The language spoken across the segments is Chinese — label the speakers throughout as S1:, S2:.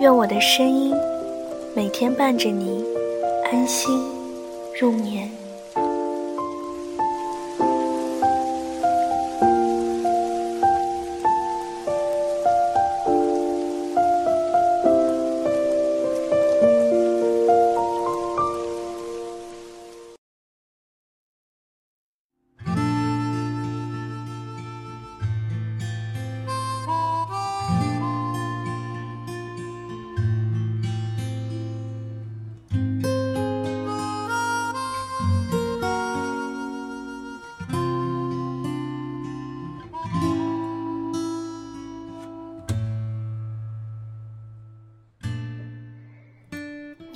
S1: 愿我的声音每天伴着你安心入眠。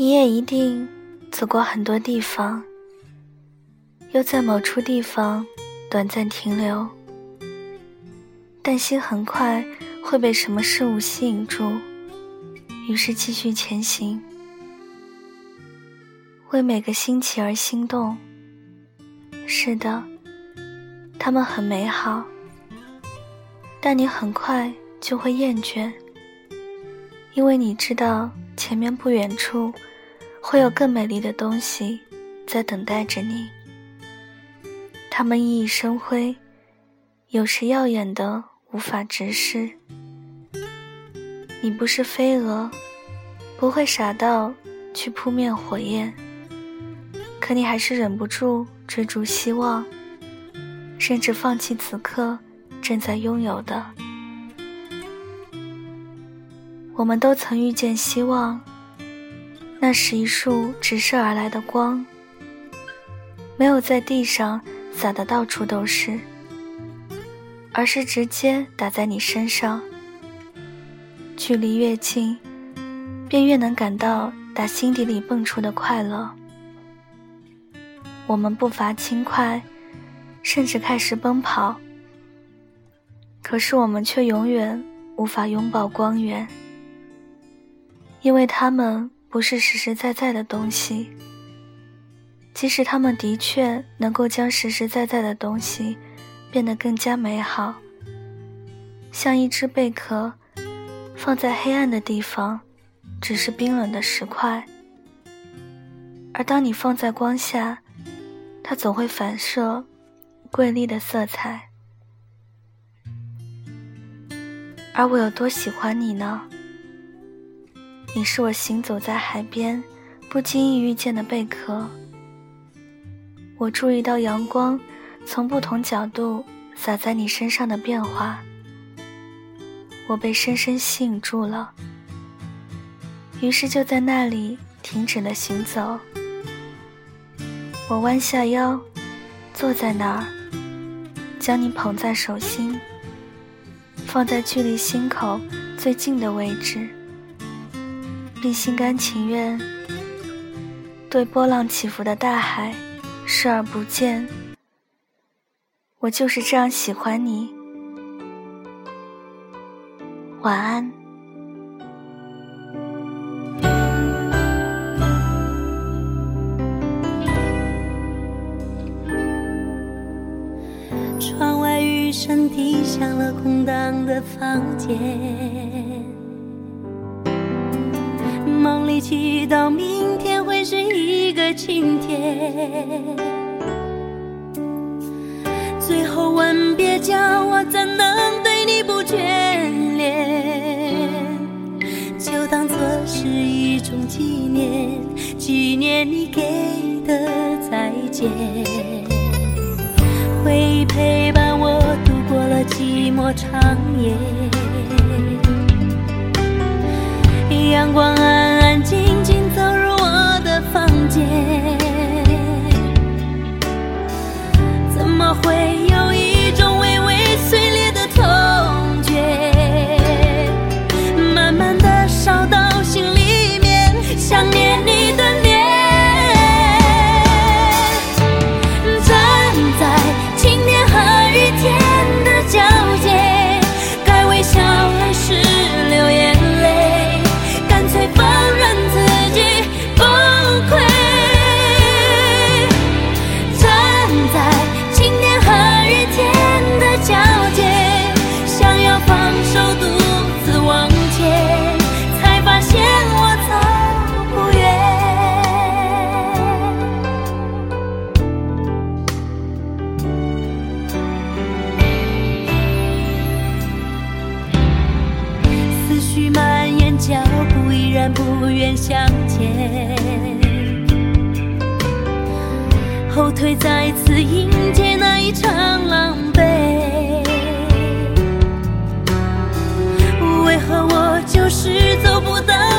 S1: 你也一定走过很多地方，又在某处地方短暂停留，但心很快会被什么事物吸引住，于是继续前行。为每个新奇而心动，是的，他们很美好，但你很快就会厌倦，因为你知道前面不远处。会有更美丽的东西在等待着你。它们熠熠生辉，有时耀眼的无法直视。你不是飞蛾，不会傻到去扑灭火焰，可你还是忍不住追逐希望，甚至放弃此刻正在拥有的。我们都曾遇见希望。那是一束直射而来的光，没有在地上洒得到处都是，而是直接打在你身上。距离越近，便越能感到打心底里蹦出的快乐。我们步伐轻快，甚至开始奔跑，可是我们却永远无法拥抱光源，因为他们。不是实实在在的东西，即使它们的确能够将实实在在的东西变得更加美好，像一只贝壳放在黑暗的地方，只是冰冷的石块；而当你放在光下，它总会反射瑰丽的色彩。而我有多喜欢你呢？你是我行走在海边不经意遇见的贝壳。我注意到阳光从不同角度洒在你身上的变化，我被深深吸引住了。于是就在那里停止了行走。我弯下腰，坐在那儿，将你捧在手心，放在距离心口最近的位置。并心甘情愿对波浪起伏的大海视而不见。我就是这样喜欢你。晚安。
S2: 窗外雨声滴向了空荡的房间。里祈祷明天会是一个晴天，最后吻别，叫我怎能对你不眷恋？就当做是一种纪念，纪念你给的再见。回忆陪伴我度过了寂寞长夜。阳光不愿相见后退再次迎接那一场狼狈为何我就是走不到